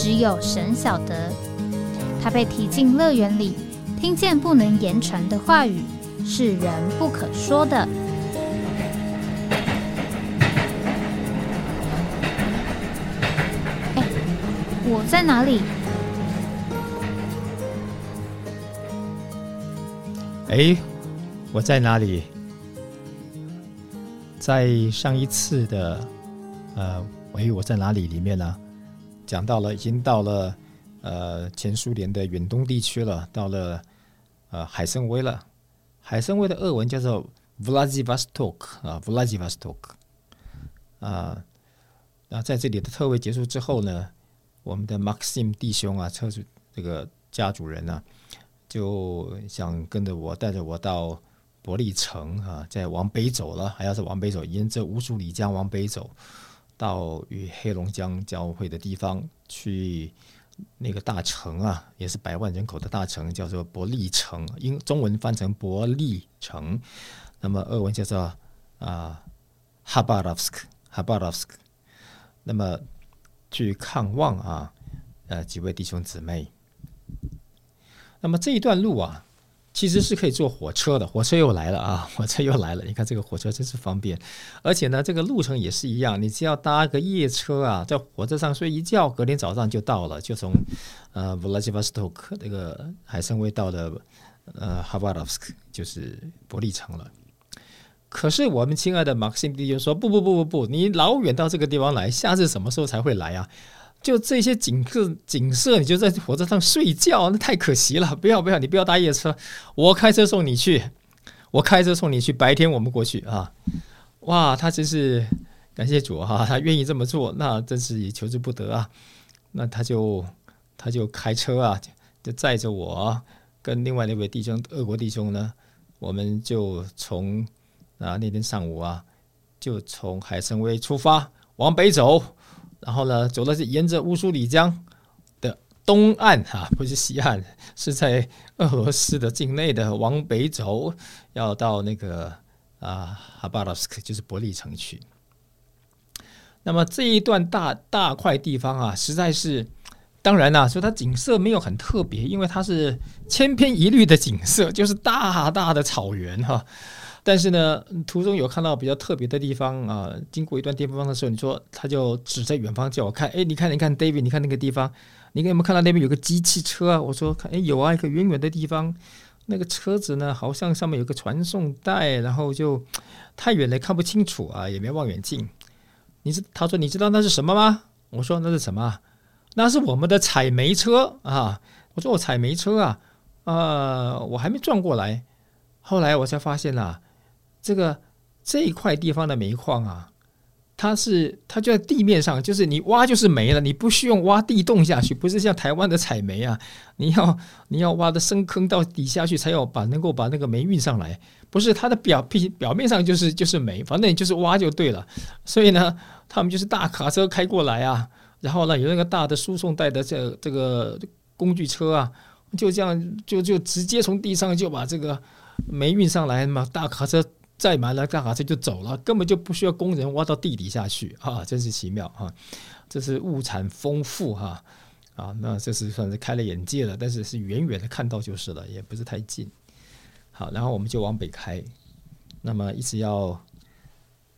只有神晓得，他被提进乐园里，听见不能言传的话语，是人不可说的。哎，我在哪里？哎，我在哪里？在上一次的呃，喂，我在哪里里面呢？讲到了，已经到了呃前苏联的远东地区了，到了呃海参崴了。海参崴的俄文叫做 Vladivostok 啊，Vladivostok 啊。那在这里的特位结束之后呢，我们的 Maxim 弟兄啊，车主这个家主人呢，就想跟着我，带着我到伯利城啊，再往北走了，还要是往北走，沿着乌苏里江往北走。到与黑龙江交汇的地方去，那个大城啊，也是百万人口的大城，叫做伯利城，英中文翻成伯利城，那么俄文叫做啊哈巴拉夫斯克，哈巴拉夫斯克，那么去看望啊，呃几位弟兄姊妹，那么这一段路啊。其实是可以坐火车的，火车又来了啊！火车又来了，你看这个火车真是方便，而且呢，这个路程也是一样，你只要搭个夜车啊，在火车上睡一觉，隔天早上就到了，就从呃 Vladivostok 这个海参崴到的呃 h a b a r o v s k 就是伯利城了。可是我们亲爱的马克辛弟兄说：不不不不不，你老远到这个地方来，下次什么时候才会来啊？就这些景色，景色你就在火车上睡觉，那太可惜了。不要不要，你不要搭夜车，我开车送你去，我开车送你去。白天我们过去啊！哇，他真是感谢主哈，他愿意这么做，那真是也求之不得啊。那他就他就开车啊，就载着我跟另外那位弟兄，俄国弟兄呢，我们就从啊那天上午啊，就从海参崴出发往北走。然后呢，走的是沿着乌苏里江的东岸哈，不是西岸，是在俄罗斯的境内的，往北走，要到那个啊哈巴罗斯克，就是伯利城去。那么这一段大大块地方啊，实在是，当然啦，说它景色没有很特别，因为它是千篇一律的景色，就是大大的草原哈。但是呢，途中有看到比较特别的地方啊。经过一段地方的时候，你说他就指在远方叫我看，哎，你看，你看，David，你看那个地方，你有没有看到那边有个机器车啊？我说看，哎，有啊，一个远远的地方，那个车子呢，好像上面有个传送带，然后就太远了看不清楚啊，也没望远镜。你知他说你知道那是什么吗？我说那是什么？那是我们的采煤车啊。我说我采煤车啊，呃，我还没转过来，后来我才发现了。这个这一块地方的煤矿啊，它是它就在地面上，就是你挖就是没了，你不需要挖地洞下去，不是像台湾的采煤啊，你要你要挖的深坑到底下去，才有把能够把那个煤运上来，不是它的表皮表面上就是就是煤，反正你就是挖就对了。所以呢，他们就是大卡车开过来啊，然后呢有那个大的输送带的这这个工具车啊，就这样就就直接从地上就把这个煤运上来嘛，大卡车。再埋了大卡车就走了，根本就不需要工人挖到地底下去啊！真是奇妙啊！这是物产丰富哈啊！那这是算是开了眼界了，但是是远远的看到就是了，也不是太近。好，然后我们就往北开，那么一直要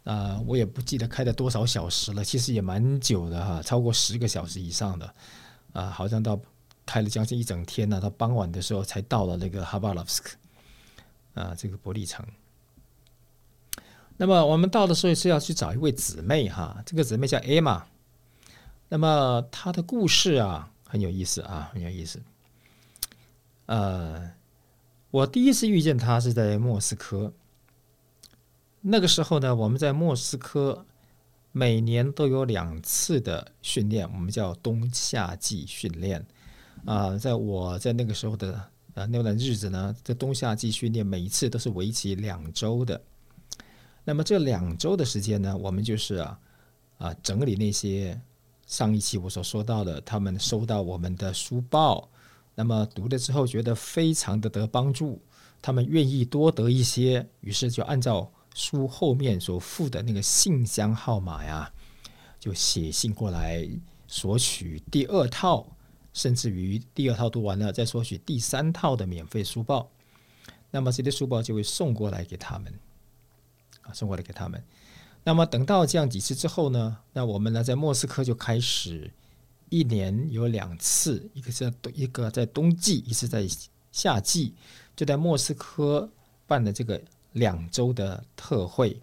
啊，我也不记得开了多少小时了，其实也蛮久的哈，超过十个小时以上的啊，好像到开了将近一整天呢，到傍晚的时候才到了那个哈巴拉夫斯克啊，这个伯利城。那么我们到的时候是要去找一位姊妹哈，这个姊妹叫艾玛。那么她的故事啊很有意思啊，很有意思。呃，我第一次遇见她是在莫斯科。那个时候呢，我们在莫斯科每年都有两次的训练，我们叫冬夏季训练。啊，在我在那个时候的啊那段日子呢，这冬夏季训练每一次都是为期两周的。那么这两周的时间呢，我们就是啊啊整理那些上一期我所说到的，他们收到我们的书报，那么读了之后觉得非常的得帮助，他们愿意多得一些，于是就按照书后面所附的那个信箱号码呀，就写信过来索取第二套。甚至于第二套读完了，再索取第三套的免费书报，那么这些书报就会送过来给他们，送过来给他们。那么等到这样几次之后呢，那我们呢在莫斯科就开始一年有两次，一个是一个在冬季，一次在夏季，就在莫斯科办的这个两周的特会。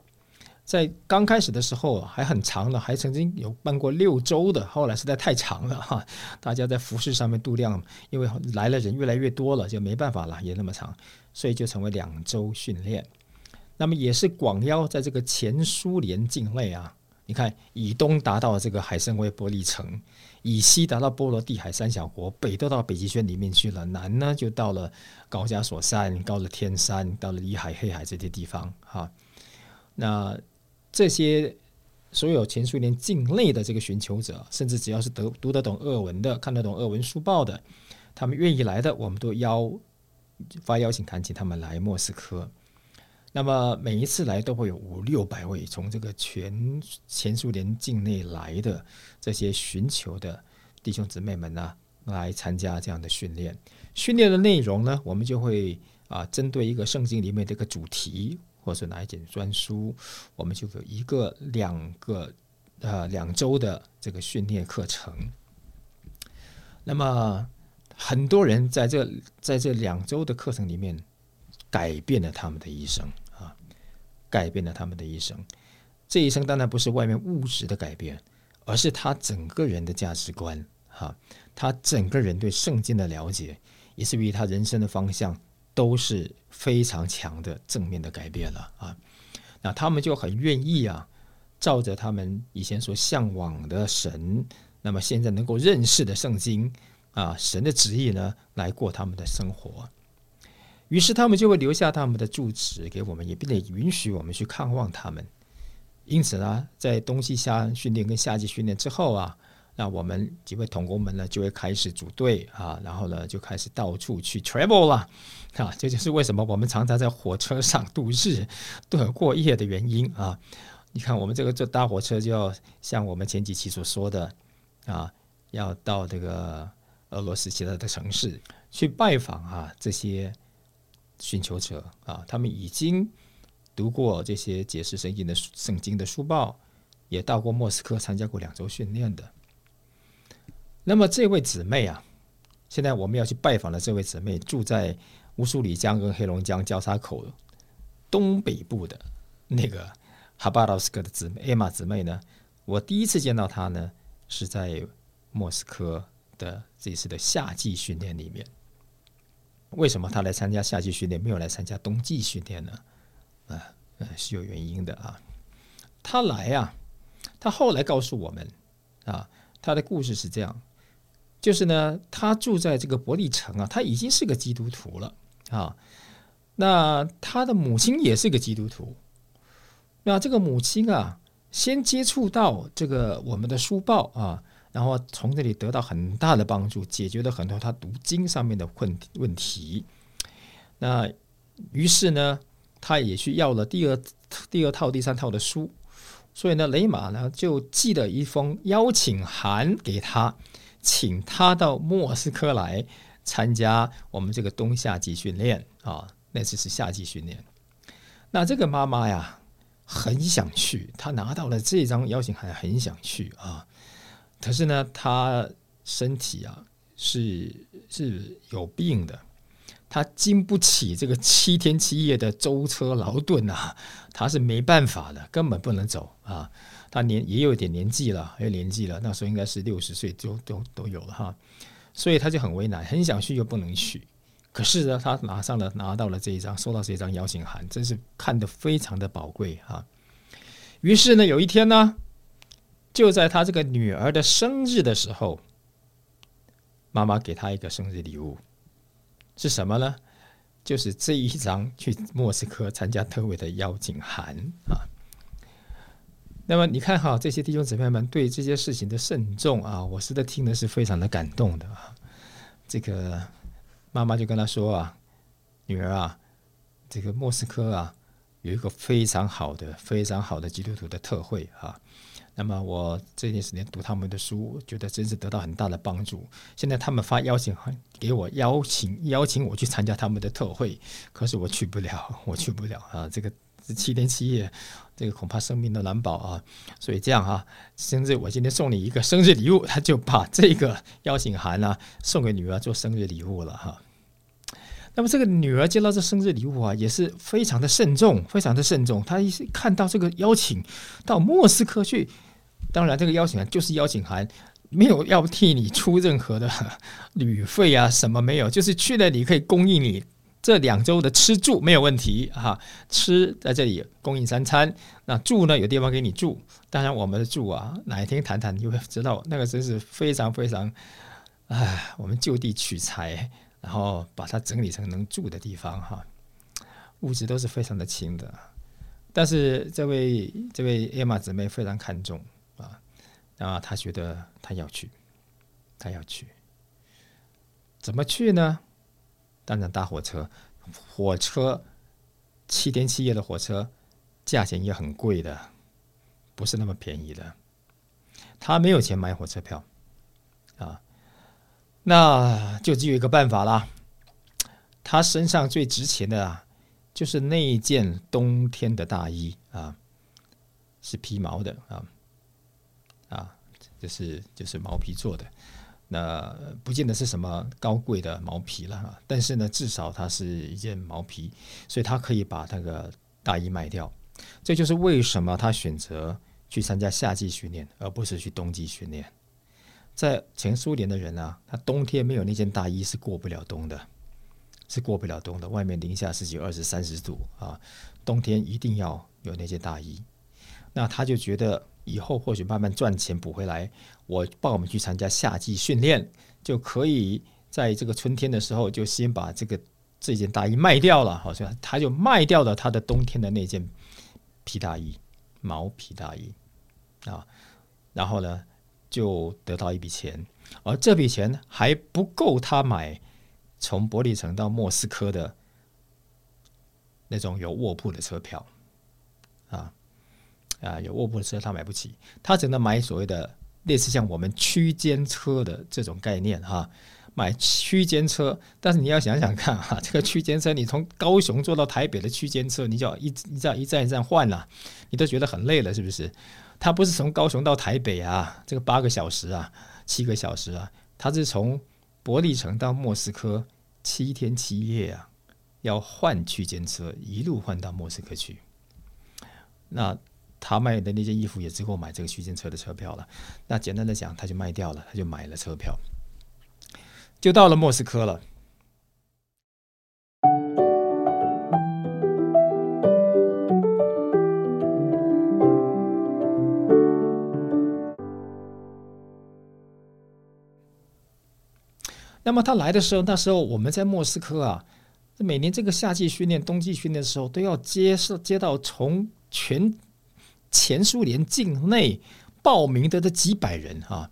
在刚开始的时候还很长的，还曾经有办过六周的，后来实在太长了哈，大家在服饰上面度量，因为来了人越来越多了，就没办法了，也那么长，所以就成为两周训练。那么也是广邀在这个前苏联境内啊，你看以东达到这个海参崴玻璃城，以西达到波罗的海三小国，北都到北极圈里面去了，南呢就到了高加索山、高了天山、到了里海、黑海这些地方哈，那。这些所有前苏联境内的这个寻求者，甚至只要是读读得懂俄文的、看得懂俄文书报的，他们愿意来的，我们都邀发邀请函请他们来莫斯科。那么每一次来都会有五六百位从这个全前苏联境内来的这些寻求的弟兄姊妹们呢，来参加这样的训练。训练的内容呢，我们就会啊，针对一个圣经里面的一个主题。或者哪一件专书，我们就有一个、两个、呃两周的这个训练课程。那么很多人在这在这两周的课程里面，改变了他们的一生啊，改变了他们的一生。这一生当然不是外面物质的改变，而是他整个人的价值观哈，他整个人对圣经的了解，以至于他人生的方向。都是非常强的正面的改变了啊！那他们就很愿意啊，照着他们以前所向往的神，那么现在能够认识的圣经啊，神的旨意呢，来过他们的生活。于是他们就会留下他们的住址给我们，也并且允许我们去看望他们。因此呢，在冬季夏训练跟夏季训练之后啊。那我们几位同工们呢，就会开始组队啊，然后呢，就开始到处去 travel 了啊。这就是为什么我们常常在火车上度日、度过夜的原因啊。你看，我们这个坐大火车，就要像我们前几期所说的啊，要到这个俄罗斯其他的城市去拜访啊，这些寻求者啊，他们已经读过这些解释圣经的圣经的书报，也到过莫斯科参加过两周训练的。那么这位姊妹啊，现在我们要去拜访的这位姊妹，住在乌苏里江跟黑龙江交叉口东北部的那个哈巴罗斯克的姊妹艾玛姊妹呢。我第一次见到她呢，是在莫斯科的这次的夏季训练里面。为什么他来参加夏季训练，没有来参加冬季训练呢？啊，呃，是有原因的啊。他来啊，他后来告诉我们啊，他的故事是这样。就是呢，他住在这个伯利城啊，他已经是个基督徒了啊。那他的母亲也是个基督徒。那这个母亲啊，先接触到这个我们的书报啊，然后从这里得到很大的帮助，解决了很多他读经上面的问问题。那于是呢，他也去要了第二第二套、第三套的书，所以呢，雷马呢就寄了一封邀请函给他。请他到莫斯科来参加我们这个冬夏季训练啊，那次是夏季训练。那这个妈妈呀，很想去，她拿到了这张邀请函，很想去啊。可是呢，他身体啊是是有病的，他经不起这个七天七夜的舟车劳顿啊，他是没办法的，根本不能走啊。他年也有点年纪了，有年纪了，那时候应该是六十岁，就都都有了哈，所以他就很为难，很想去又不能去。可是呢，他拿上了拿到了这一张，收到这一张邀请函，真是看得非常的宝贵哈。于是呢，有一天呢，就在他这个女儿的生日的时候，妈妈给他一个生日礼物，是什么呢？就是这一张去莫斯科参加特委的邀请函啊。那么你看哈，这些弟兄姊妹们对这些事情的慎重啊，我实在听的是非常的感动的啊。这个妈妈就跟他说啊：“女儿啊，这个莫斯科啊，有一个非常好的、非常好的基督徒的特会啊。那么我这段时间读他们的书，觉得真是得到很大的帮助。现在他们发邀请函给我，邀请邀请我去参加他们的特会，可是我去不了，我去不了啊！这个七天七夜，这个恐怕生命都难保啊！所以这样哈，甚至我今天送你一个生日礼物，他就把这个邀请函呢送给女儿做生日礼物了哈。那么这个女儿接到这生日礼物啊，也是非常的慎重，非常的慎重。她一看到这个邀请到莫斯科去。当然，这个邀请函就是邀请函，没有要替你出任何的旅费啊，什么没有，就是去了你可以供应你这两周的吃住没有问题哈，吃在这里供应三餐，那住呢有地方给你住。当然，我们的住啊，哪一天谈谈你会知道，那个真是非常非常，唉，我们就地取材，然后把它整理成能住的地方哈，物质都是非常的轻的，但是这位这位艾玛姊妹非常看重。啊，他觉得他要去，他要去，怎么去呢？当然搭火车，火车七天七夜的火车，价钱也很贵的，不是那么便宜的。他没有钱买火车票，啊，那就只有一个办法啦。他身上最值钱的啊，就是那一件冬天的大衣啊，是皮毛的啊。就是就是毛皮做的，那不见得是什么高贵的毛皮了啊，但是呢，至少它是一件毛皮，所以他可以把那个大衣卖掉。这就是为什么他选择去参加夏季训练，而不是去冬季训练。在前苏联的人啊，他冬天没有那件大衣是过不了冬的，是过不了冬的。外面零下十几、二十、三十度啊，冬天一定要有那件大衣。那他就觉得。以后或许慢慢赚钱补回来，我报名去参加夏季训练，就可以在这个春天的时候就先把这个这件大衣卖掉了，好像他就卖掉了他的冬天的那件皮大衣，毛皮大衣啊，然后呢就得到一笔钱，而这笔钱还不够他买从伯利城到莫斯科的那种有卧铺的车票。啊，有卧铺的车他买不起，他只能买所谓的类似像我们区间车的这种概念哈，买区间车。但是你要想想看哈，这个区间车你从高雄坐到台北的区间车，你就要一一站一站一站换了，你都觉得很累了，是不是？他不是从高雄到台北啊，这个八个小时啊，七个小时啊，他是从伯利城到莫斯科七天七夜啊，要换区间车，一路换到莫斯科去，那。他卖的那件衣服也只够买这个区间车的车票了。那简单的讲，他就卖掉了，他就买了车票，就到了莫斯科了。那么他来的时候，那时候我们在莫斯科啊，每年这个夏季训练、冬季训练的时候，都要接受接到从全。前苏联境内报名的这几百人啊，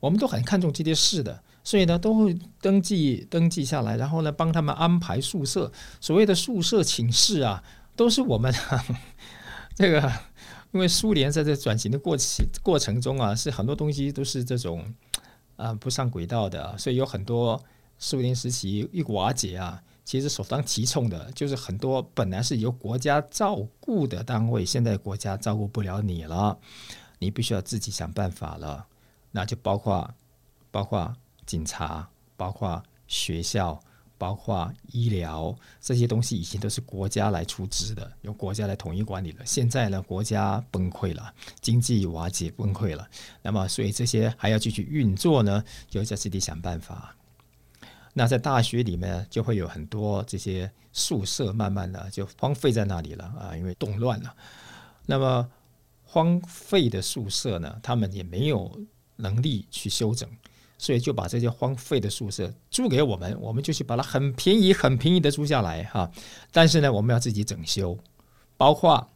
我们都很看重这些事的，所以呢都会登记登记下来，然后呢帮他们安排宿舍。所谓的宿舍寝室啊，都是我们 这个，因为苏联在这转型的过程过程中啊，是很多东西都是这种啊不上轨道的，所以有很多苏联时期一瓦解啊。其实首当其冲的就是很多本来是由国家照顾的单位，现在国家照顾不了你了，你必须要自己想办法了。那就包括包括警察，包括学校，包括医疗这些东西，以前都是国家来出资的，由国家来统一管理了。现在呢，国家崩溃了，经济瓦解崩溃了，那么所以这些还要继续运作呢，就在自己想办法。那在大学里面就会有很多这些宿舍，慢慢的就荒废在那里了啊，因为动乱了。那么荒废的宿舍呢，他们也没有能力去修整，所以就把这些荒废的宿舍租给我们，我们就去把它很便宜、很便宜的租下来哈。但是呢，我们要自己整修，包括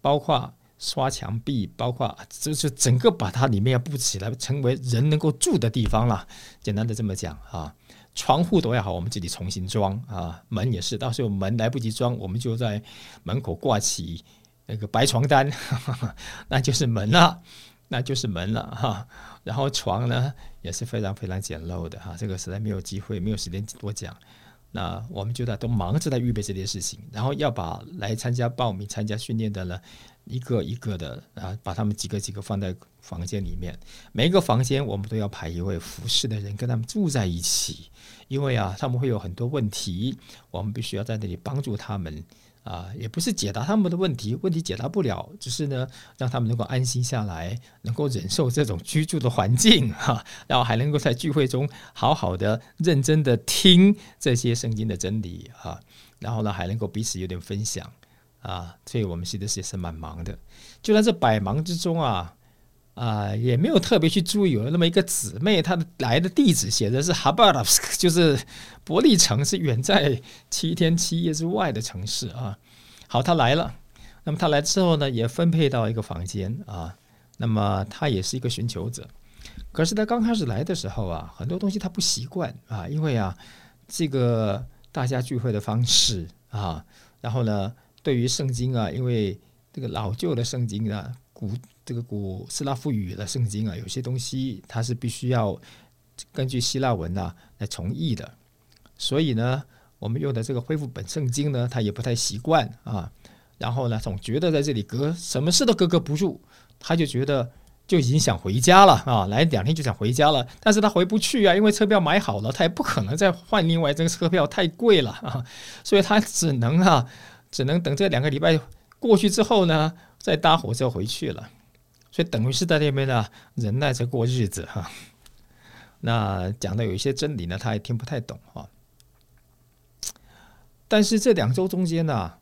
包括刷墙壁，包括就是整个把它里面要布起来，成为人能够住的地方了。简单的这么讲啊。窗户都要好，我们自己重新装啊。门也是，到时候门来不及装，我们就在门口挂起那个白床单，那就是门了，那就是门了哈。然后床呢也是非常非常简陋的哈。这个实在没有机会，没有时间多讲。那我们就在都忙着在预备这件事情，然后要把来参加报名、参加训练的呢。一个一个的啊，把他们几个几个放在房间里面。每一个房间我们都要排一位服侍的人跟他们住在一起，因为啊，他们会有很多问题，我们必须要在那里帮助他们啊，也不是解答他们的问题，问题解答不了，只是呢，让他们能够安心下来，能够忍受这种居住的环境 哈，然后还能够在聚会中好好的、认真的听这些圣经的真理哈，然后呢，还能够彼此有点分享。啊，所以我们其实也是蛮忙的。就在这百忙之中啊，啊，也没有特别去注意，有那么一个姊妹，她的来的地址写的是哈巴拉，就是伯利城，是远在七天七夜之外的城市啊。好，她来了。那么她来之后呢，也分配到一个房间啊。那么她也是一个寻求者。可是她刚开始来的时候啊，很多东西她不习惯啊，因为啊，这个大家聚会的方式啊，然后呢。对于圣经啊，因为这个老旧的圣经啊，古这个古斯拉夫语的圣经啊，有些东西它是必须要根据希腊文呐来重译的，所以呢，我们用的这个恢复本圣经呢，他也不太习惯啊。然后呢，总觉得在这里隔什么事都格格不入，他就觉得就已经想回家了啊，来两天就想回家了，但是他回不去啊，因为车票买好了，他也不可能再换另外这个车票太贵了啊，所以他只能啊。只能等这两个礼拜过去之后呢，再搭火车回去了。所以等于是在那边呢忍耐着过日子哈。那讲的有一些真理呢，他也听不太懂哈。但是这两周中间呢，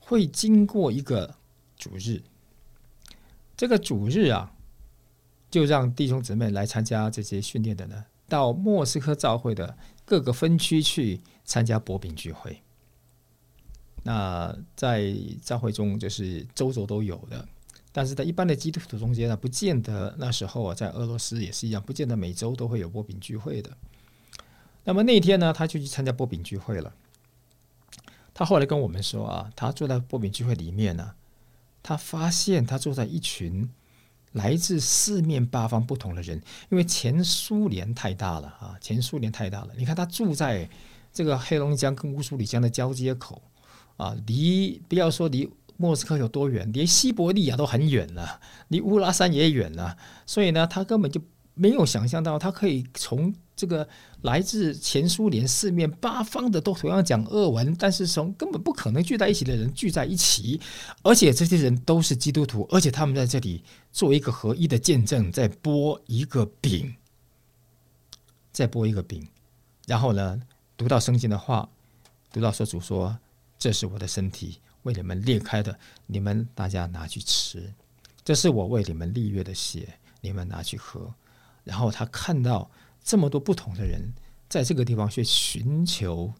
会经过一个主日，这个主日啊，就让弟兄姊妹来参加这些训练的呢，到莫斯科教会的各个分区去参加薄饼聚会。那在教会中就是周周都有的，但是在一般的基督徒中间呢，不见得那时候啊，在俄罗斯也是一样，不见得每周都会有波饼聚会的。那么那天呢，他就去参加波饼聚会了。他后来跟我们说啊，他坐在波饼聚会里面呢，他发现他坐在一群来自四面八方不同的人，因为前苏联太大了啊，前苏联太大了。你看他住在这个黑龙江跟乌苏里江的交接口。啊，离不要说离莫斯科有多远，连西伯利亚都很远了，离乌拉山也远了。所以呢，他根本就没有想象到，他可以从这个来自前苏联四面八方的都同样讲俄文，但是从根本不可能聚在一起的人聚在一起，而且这些人都是基督徒，而且他们在这里做一个合一的见证，在剥一个饼，再剥一个饼，然后呢，读到圣经的话，读到说主说。这是我的身体，为你们裂开的，你们大家拿去吃。这是我为你们立约的血，你们拿去喝。然后他看到这么多不同的人在这个地方去寻求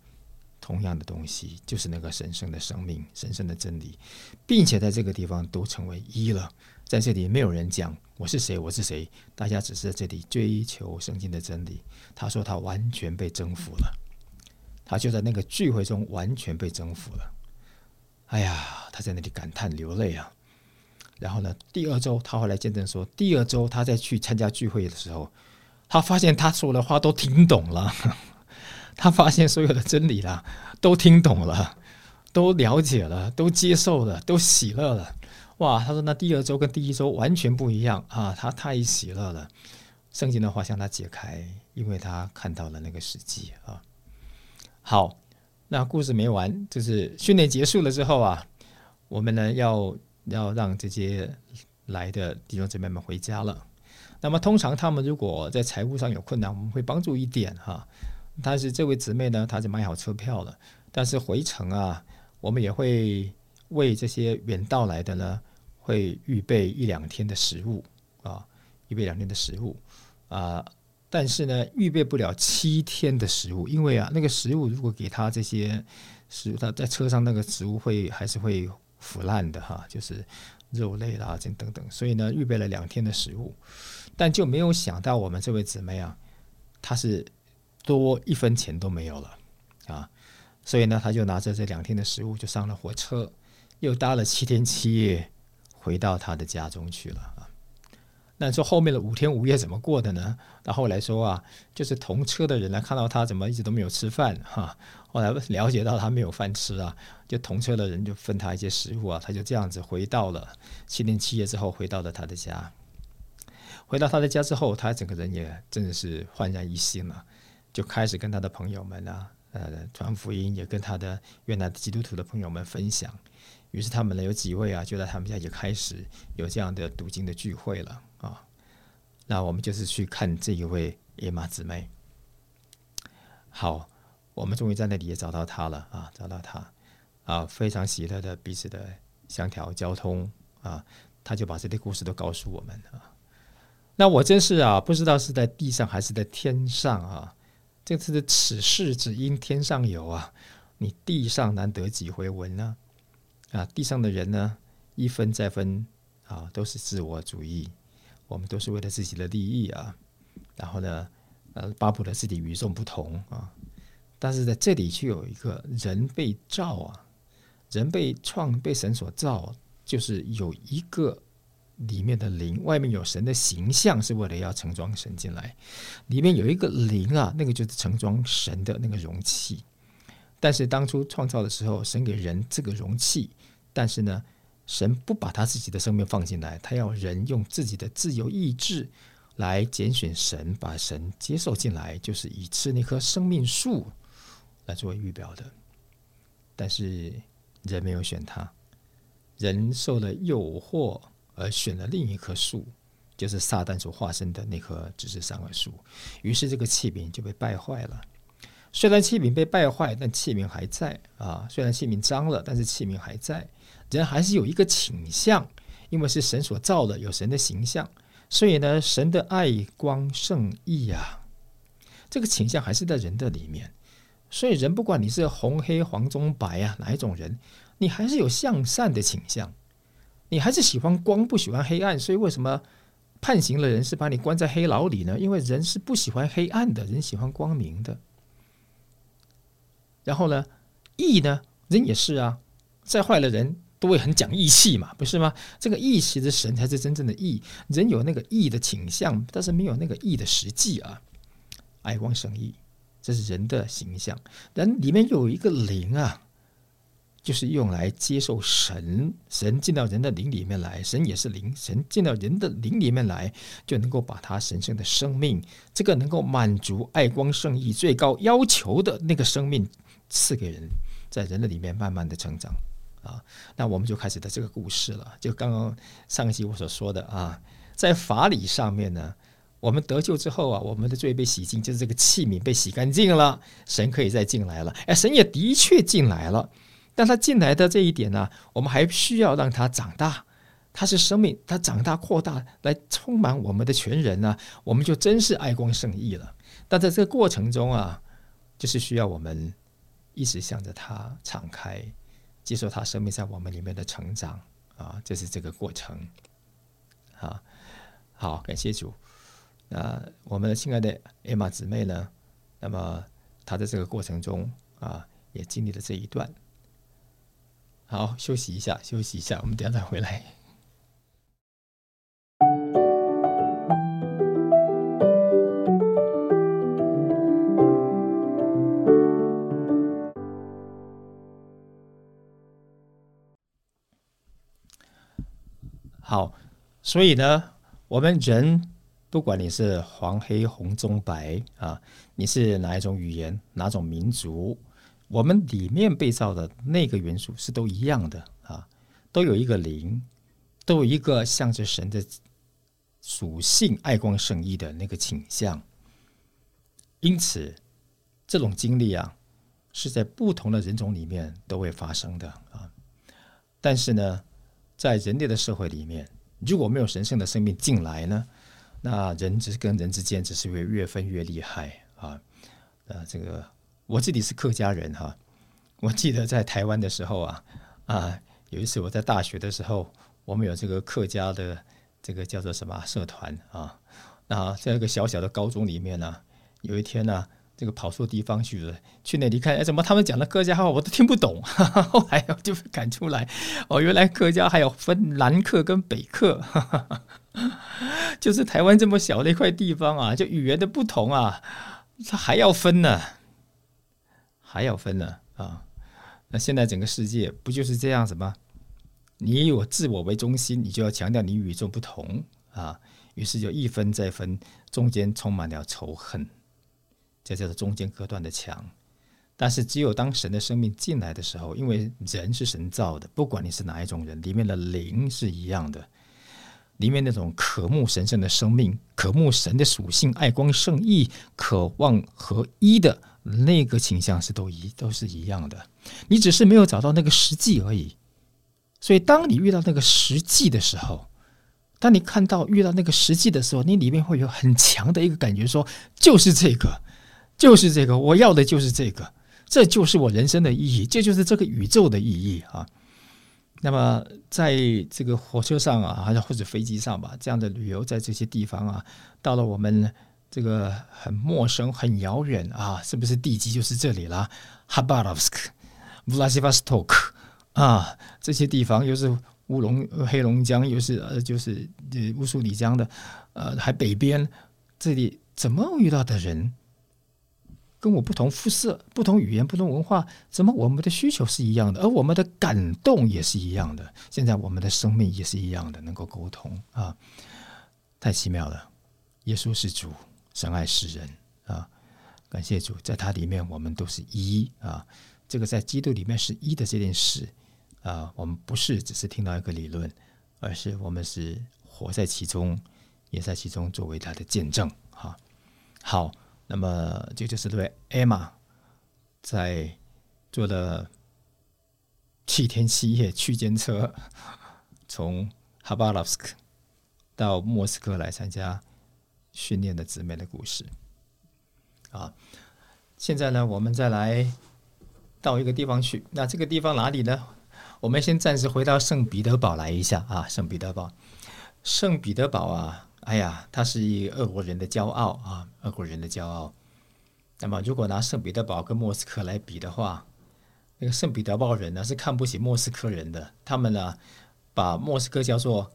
同样的东西，就是那个神圣的生命、神圣的真理，并且在这个地方都成为一了。在这里没有人讲我是谁，我是谁，大家只是在这里追求圣经的真理。他说他完全被征服了。他就在那个聚会中完全被征服了，哎呀，他在那里感叹流泪啊。然后呢，第二周他后来见证说，第二周他在去参加聚会的时候，他发现他说的话都听懂了，他发现所有的真理啦都听懂了，都了解了，都接受了，都喜乐了。哇，他说那第二周跟第一周完全不一样啊，他太喜乐了。圣经的话向他解开，因为他看到了那个时机啊。好，那故事没完，就是训练结束了之后啊，我们呢要要让这些来的弟兄姊妹们回家了。那么通常他们如果在财务上有困难，我们会帮助一点哈。但是这位姊妹呢，她是买好车票了，但是回程啊，我们也会为这些远道来的呢。会预备一两天的食物啊，预备两天的食物啊，但是呢，预备不了七天的食物，因为啊，那个食物如果给他这些食物，他在车上那个食物会还是会腐烂的哈，就是肉类啦这等等，所以呢，预备了两天的食物，但就没有想到我们这位姊妹啊，她是多一分钱都没有了啊，所以呢，他就拿着这两天的食物就上了火车，又搭了七天七夜。回到他的家中去了。那说后面的五天五夜怎么过的呢？那后来说啊，就是同车的人呢看到他怎么一直都没有吃饭哈，后来了解到他没有饭吃啊，就同车的人就分他一些食物啊，他就这样子回到了七天七夜之后回到了他的家。回到他的家之后，他整个人也真的是焕然一新了，就开始跟他的朋友们啊，呃，传福音，也跟他的原来的基督徒的朋友们分享。于是他们呢有几位啊，就在他们家就开始有这样的读经的聚会了啊。那我们就是去看这一位野马姊妹。好，我们终于在那里也找到她了啊，找到她啊，非常喜乐的彼此的相调交通啊，他就把这些故事都告诉我们啊。那我真是啊，不知道是在地上还是在天上啊。这次的此事只因天上有啊，你地上难得几回闻呢？啊，地上的人呢，一分再分啊，都是自我主义，我们都是为了自己的利益啊。然后呢，呃，巴不得自己与众不同啊。但是在这里却有一个人被造啊，人被创被神所造，就是有一个里面的灵，外面有神的形象，是为了要盛装神进来。里面有一个灵啊，那个就是盛装神的那个容器。但是当初创造的时候，神给人这个容器，但是呢，神不把他自己的生命放进来，他要人用自己的自由意志来拣选神，把神接受进来，就是以吃那棵生命树来作为预表的。但是人没有选他，人受了诱惑而选了另一棵树，就是撒旦所化身的那棵只是三恶树，于是这个器皿就被败坏了。虽然器皿被败坏，但器皿还在啊。虽然器皿脏了，但是器皿还在。人还是有一个倾向，因为是神所造的，有神的形象，所以呢，神的爱光圣义啊，这个倾向还是在人的里面。所以人不管你是红黑黄中白啊，哪一种人，你还是有向善的倾向，你还是喜欢光，不喜欢黑暗。所以为什么判刑的人是把你关在黑牢里呢？因为人是不喜欢黑暗的，人喜欢光明的。然后呢，义呢，人也是啊，再坏的人都会很讲义气嘛，不是吗？这个义其实神才是真正的义，人有那个义的倾向，但是没有那个义的实际啊。爱光生义，这是人的形象，人里面有一个灵啊，就是用来接受神，神进到人的灵里面来，神也是灵，神进到人的灵里面来，就能够把他神圣的生命，这个能够满足爱光圣义最高要求的那个生命。赐给人，在人的里面慢慢的成长啊，那我们就开始的这个故事了。就刚刚上一集我所说的啊，在法理上面呢，我们得救之后啊，我们的罪被洗净，就是这个器皿被洗干净了，神可以再进来了。哎，神也的确进来了，但他进来的这一点呢，我们还需要让他长大。他是生命，他长大扩大来充满我们的全人呢，我们就真是爱光圣义了。但在这个过程中啊，就是需要我们。一直向着他敞开，接受他生命在我们里面的成长啊，就是这个过程啊。好，感谢主。那我们亲爱的艾玛姊妹呢？那么她在这个过程中啊，也经历了这一段。好，休息一下，休息一下，我们等下再回来。好，所以呢，我们人不管你是黄黑红棕白啊，你是哪一种语言、哪种民族，我们里面被造的那个元素是都一样的啊，都有一个灵，都有一个向着神的属性、爱光圣意的那个倾向。因此，这种经历啊，是在不同的人种里面都会发生的啊。但是呢。在人类的社会里面，如果没有神圣的生命进来呢，那人之跟人之间只是会越分越厉害啊。呃，这个我自己是客家人哈，我记得在台湾的时候啊啊，有一次我在大学的时候，我们有这个客家的这个叫做什么社团啊，那在一个小小的高中里面呢，有一天呢。这个跑错地方去了，去那里看，哎，怎么他们讲的客家话我都听不懂？后来就赶出来，哦，原来客家还有分南客跟北客，就是台湾这么小的一块地方啊，就语言的不同啊，它还要分呢，还要分呢啊！那现在整个世界不就是这样子吗？你以我自我为中心，你就要强调你与众不同啊，于是就一分再分，中间充满了仇恨。这叫做中间隔断的墙，但是只有当神的生命进来的时候，因为人是神造的，不管你是哪一种人，里面的灵是一样的，里面那种渴慕神圣的生命、渴慕神的属性、爱光圣意、渴望合一的那个倾向是都一都是一样的，你只是没有找到那个实际而已。所以，当你遇到那个实际的时候，当你看到遇到那个实际的时候，你里面会有很强的一个感觉，说就是这个。就是这个，我要的就是这个，这就是我人生的意义，这就是这个宇宙的意义啊。那么，在这个火车上啊，还是或者飞机上吧，这样的旅游在这些地方啊，到了我们这个很陌生、很遥远啊，是不是地基就是这里了？哈巴罗夫斯克、乌拉西巴斯托克啊，这些地方又是乌龙、黑龙江，又是呃，就是乌苏里江的呃，还北边这里怎么遇到的人？跟我不同肤色、不同语言、不同文化，怎么我们的需求是一样的，而我们的感动也是一样的。现在我们的生命也是一样的，能够沟通啊，太奇妙了！耶稣是主，神爱世人啊，感谢主，在他里面我们都是一啊。这个在基督里面是一的这件事啊，我们不是只是听到一个理论，而是我们是活在其中，也在其中作为他的见证哈。好。那么，这就是对艾玛在坐了七天七夜区间车，从哈巴拉斯克到莫斯科来参加训练的姊妹的故事。啊，现在呢，我们再来到一个地方去。那这个地方哪里呢？我们先暂时回到圣彼得堡来一下啊，圣彼得堡，圣彼得堡啊。哎呀，他是一个俄国人的骄傲啊，俄国人的骄傲。那么，如果拿圣彼得堡跟莫斯科来比的话，那个圣彼得堡人呢是看不起莫斯科人的。他们呢把莫斯科叫做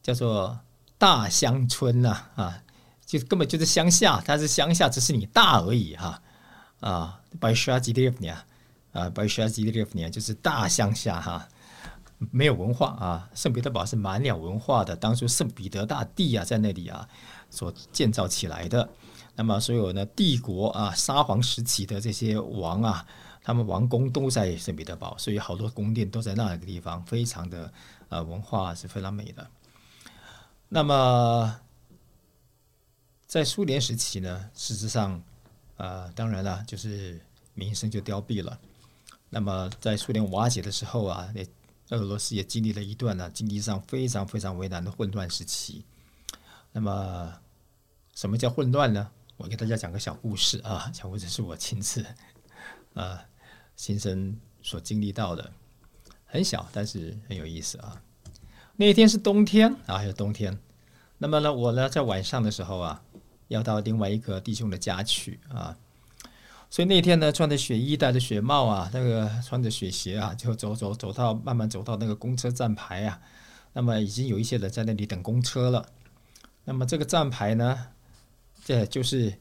叫做大乡村呐啊，就根本就是乡下，它是乡下，只是你大而已哈啊。白沙吉列夫尼啊，白沙吉列夫尼就是大乡下哈。没有文化啊，圣彼得堡是满了文化的。当初圣彼得大帝啊，在那里啊所建造起来的。那么所有呢帝国啊，沙皇时期的这些王啊，他们王宫都在圣彼得堡，所以好多宫殿都在那个地方，非常的呃文化是非常美的。那么在苏联时期呢，事实上啊，当然了，就是名声就凋敝了。那么在苏联瓦解的时候啊，那那俄罗斯也经历了一段呢经济上非常非常为难的混乱时期。那么，什么叫混乱呢？我给大家讲个小故事啊，小故事是我亲自啊 亲身所经历到的，很小但是很有意思啊。那一天是冬天啊，还有冬天。那么呢，我呢在晚上的时候啊，要到另外一个弟兄的家去啊。所以那天呢，穿着雪衣，戴着雪帽啊，那个穿着雪鞋啊，就走走走到慢慢走到那个公车站牌啊。那么已经有一些人在那里等公车了。那么这个站牌呢，这就是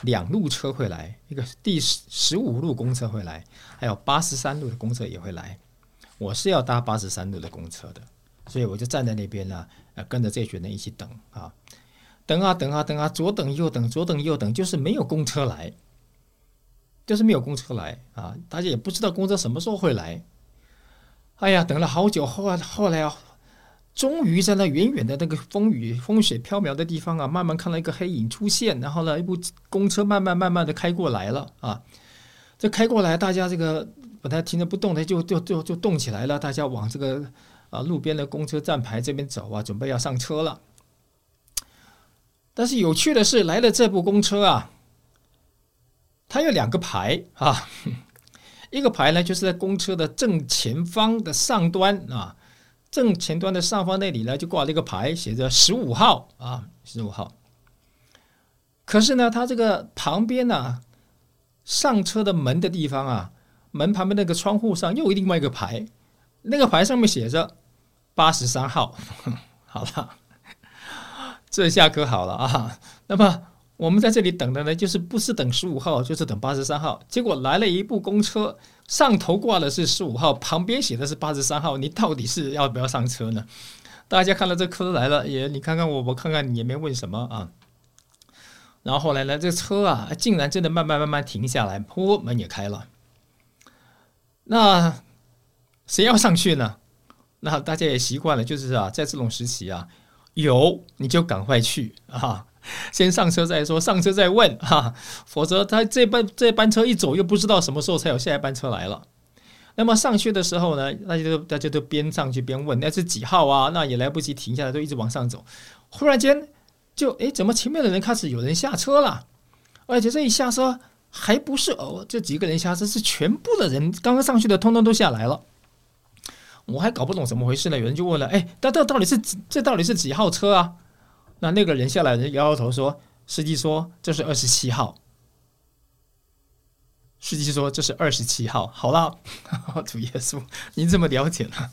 两路车会来，一个第十十五路公车会来，还有八十三路的公车也会来。我是要搭八十三路的公车的，所以我就站在那边呢，呃，跟着这群人一起等啊，等啊等啊等啊，左等右等，左等右等，就是没有公车来。就是没有公车来啊，大家也不知道公车什么时候会来。哎呀，等了好久，后来后来啊，终于在那远远的那个风雨风雪飘渺的地方啊，慢慢看到一个黑影出现，然后呢，一部公车慢慢慢慢的开过来了啊。这开过来，大家这个本来停着不动的，就就就就动起来了，大家往这个啊路边的公车站牌这边走啊，准备要上车了。但是有趣的是，来了这部公车啊，它有两个牌啊，一个牌呢就是在公车的正前方的上端啊，正前端的上方那里呢就挂了一个牌，写着十五号啊，十五号。可是呢，它这个旁边呢，上车的门的地方啊，门旁边那个窗户上又有另外一个牌，那个牌上面写着八十三号。好了。这下可好了啊！那么我们在这里等的呢，就是不是等十五号，就是等八十三号。结果来了一部公车，上头挂的是十五号，旁边写的是八十三号。你到底是要不要上车呢？大家看到这车来了，也你看看我，我看看你，也没问什么啊。然后后来呢，这车啊，竟然真的慢慢慢慢停下来，噗，门也开了。那谁要上去呢？那大家也习惯了，就是啊，在这种时期啊。有你就赶快去啊！先上车再说，上车再问 哈，否则他这班这班车一走，又不知道什么时候才有下一班车来了。那么上去的时候呢，大家都大家都边上去边问那是几号啊？那也来不及停下来，都一直往上走。忽然间就哎，怎么前面的人开始有人下车了？而且这一下车还不是哦，这几个人下车是全部的人刚刚上去的，通通都下来了。我还搞不懂怎么回事呢？有人就问了：“哎，这这到底是这到底是几号车啊？”那那个人下来，人摇摇头说：“司机说这是二十七号。”司机说：“这是二十七号。”好了，主耶稣，您这么了解呢？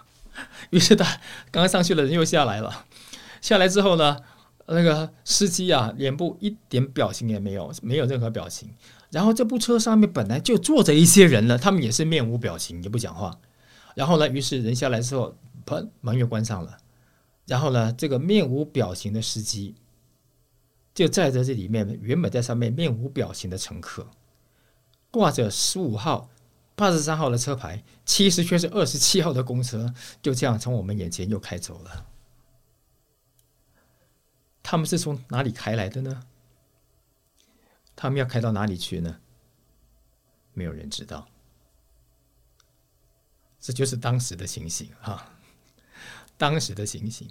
于是他刚刚上去的人又下来了。下来之后呢，那个司机啊，脸部一点表情也没有，没有任何表情。然后这部车上面本来就坐着一些人了，他们也是面无表情，也不讲话。然后呢？于是人下来之后，砰，门又关上了。然后呢，这个面无表情的司机就载着这里面原本在上面面无表情的乘客，挂着十五号、八十三号的车牌，其实却是二十七号的公车，就这样从我们眼前又开走了。他们是从哪里开来的呢？他们要开到哪里去呢？没有人知道。这就是当时的情形哈，当时的情形。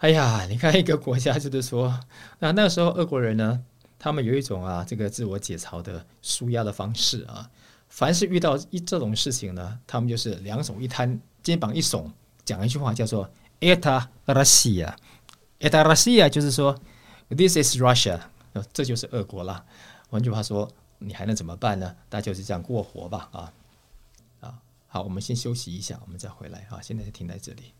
哎呀，你看一个国家就是说，那那个时候俄国人呢，他们有一种啊，这个自我解嘲的舒压的方式啊。凡是遇到一这种事情呢，他们就是两手一摊，肩膀一耸，讲一句话叫做 “Eta Russia”，“Eta Russia” 就是说 “This is Russia”，这就是俄国了。换句话说，你还能怎么办呢？大家就是这样过活吧啊啊。好，我们先休息一下，我们再回来啊！现在就停在这里。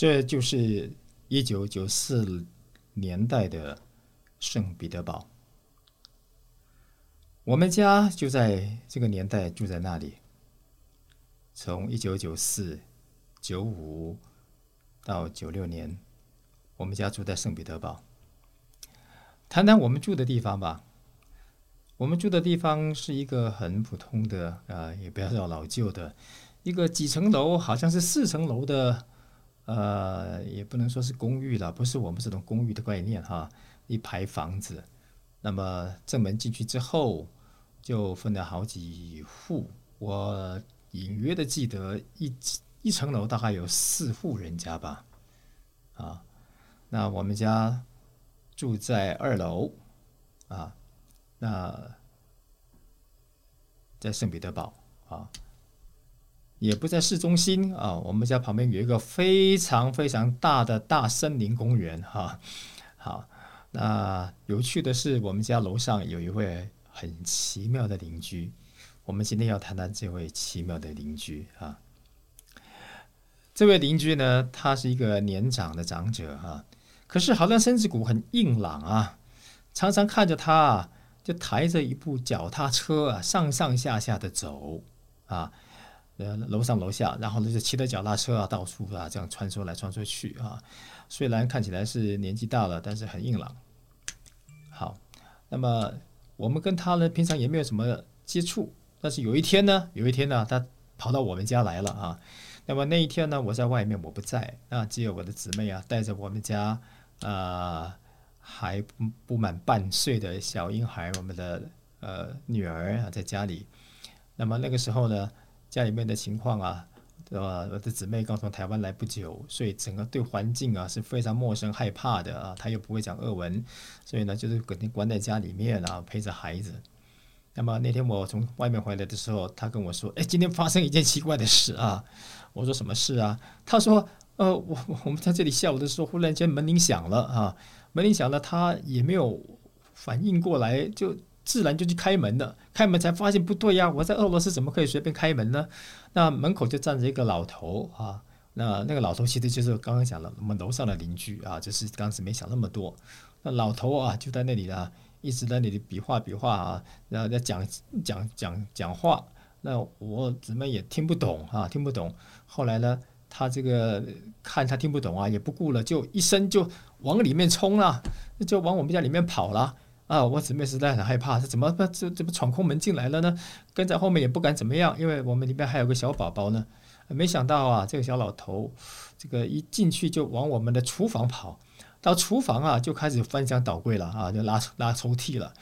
这就是一九九四年代的圣彼得堡。我们家就在这个年代住在那里。从一九九四、九五到九六年，我们家住在圣彼得堡。谈谈我们住的地方吧。我们住的地方是一个很普通的啊，也不要叫老旧的，一个几层楼，好像是四层楼的，呃，也不能说是公寓了，不是我们这种公寓的概念哈。一排房子，那么正门进去之后，就分了好几户。我。隐约的记得一一层楼大概有四户人家吧，啊，那我们家住在二楼，啊，那在圣彼得堡啊，也不在市中心啊，我们家旁边有一个非常非常大的大森林公园哈，好，那有趣的是我们家楼上有一位很奇妙的邻居。我们今天要谈谈这位奇妙的邻居啊。这位邻居呢，他是一个年长的长者啊，可是好像身子骨很硬朗啊。常常看着他，就抬着一部脚踏车啊，上上下下的走啊，呃，楼上楼下，然后呢就骑着脚踏车啊，到处啊这样穿梭来穿梭去啊。虽然看起来是年纪大了，但是很硬朗。好，那么我们跟他呢，平常也没有什么接触。但是有一天呢，有一天呢，他跑到我们家来了啊。那么那一天呢，我在外面，我不在，啊，只有我的姊妹啊，带着我们家啊还不不满半岁的小婴孩，我们的呃女儿啊，在家里。那么那个时候呢，家里面的情况啊，呃，我的姊妹刚从台湾来不久，所以整个对环境啊是非常陌生、害怕的啊。她又不会讲俄文，所以呢，就是整天关在家里面啊，陪着孩子。那么那天我从外面回来的时候，她跟我说：“哎，今天发生一件奇怪的事啊。”我说什么事啊？他说，呃，我我们在这里下午的时候，忽然间门铃响了啊，门铃响了，他也没有反应过来，就自然就去开门了。开门才发现不对呀，我在俄罗斯怎么可以随便开门呢？那门口就站着一个老头啊，那那个老头其实就是刚刚讲了，我们楼上的邻居啊，就是当时没想那么多。那老头啊，就在那里啊，一直在那里比划比划啊，然后在讲讲讲讲话。那我怎么也听不懂啊，听不懂。后来呢，他这个看他听不懂啊，也不顾了，就一声就往里面冲了，就往我们家里面跑了啊！我姊妹实在很害怕，这怎么这怎么闯空门进来了呢？跟在后面也不敢怎么样，因为我们里面还有个小宝宝呢。没想到啊，这个小老头这个一进去就往我们的厨房跑，到厨房啊就开始翻箱倒柜了啊，就拉拉抽屉了。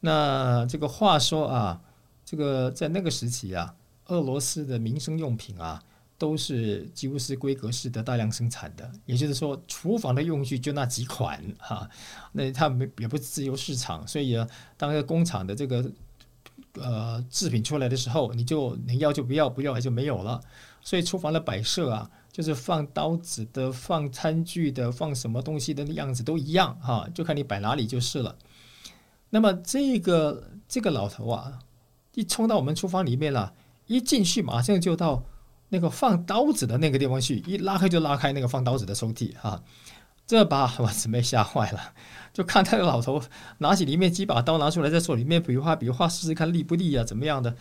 那这个话说啊。这个在那个时期啊，俄罗斯的民生用品啊，都是几乎是规格式的大量生产的。也就是说，厨房的用具就那几款哈，那它没也不是自由市场，所以啊，当个工厂的这个呃制品出来的时候，你就能要就不要，不要也就没有了。所以厨房的摆设啊，就是放刀子的、放餐具的、放什么东西的样子都一样哈，就看你摆哪里就是了。那么这个这个老头啊。一冲到我们厨房里面了，一进去马上就到那个放刀子的那个地方去，一拉开就拉开那个放刀子的抽屉啊，这把我姊妹吓坏了，就看那个老头拿起里面几把刀拿出来，在手里面比划比划，试试看利不利啊，怎么样的？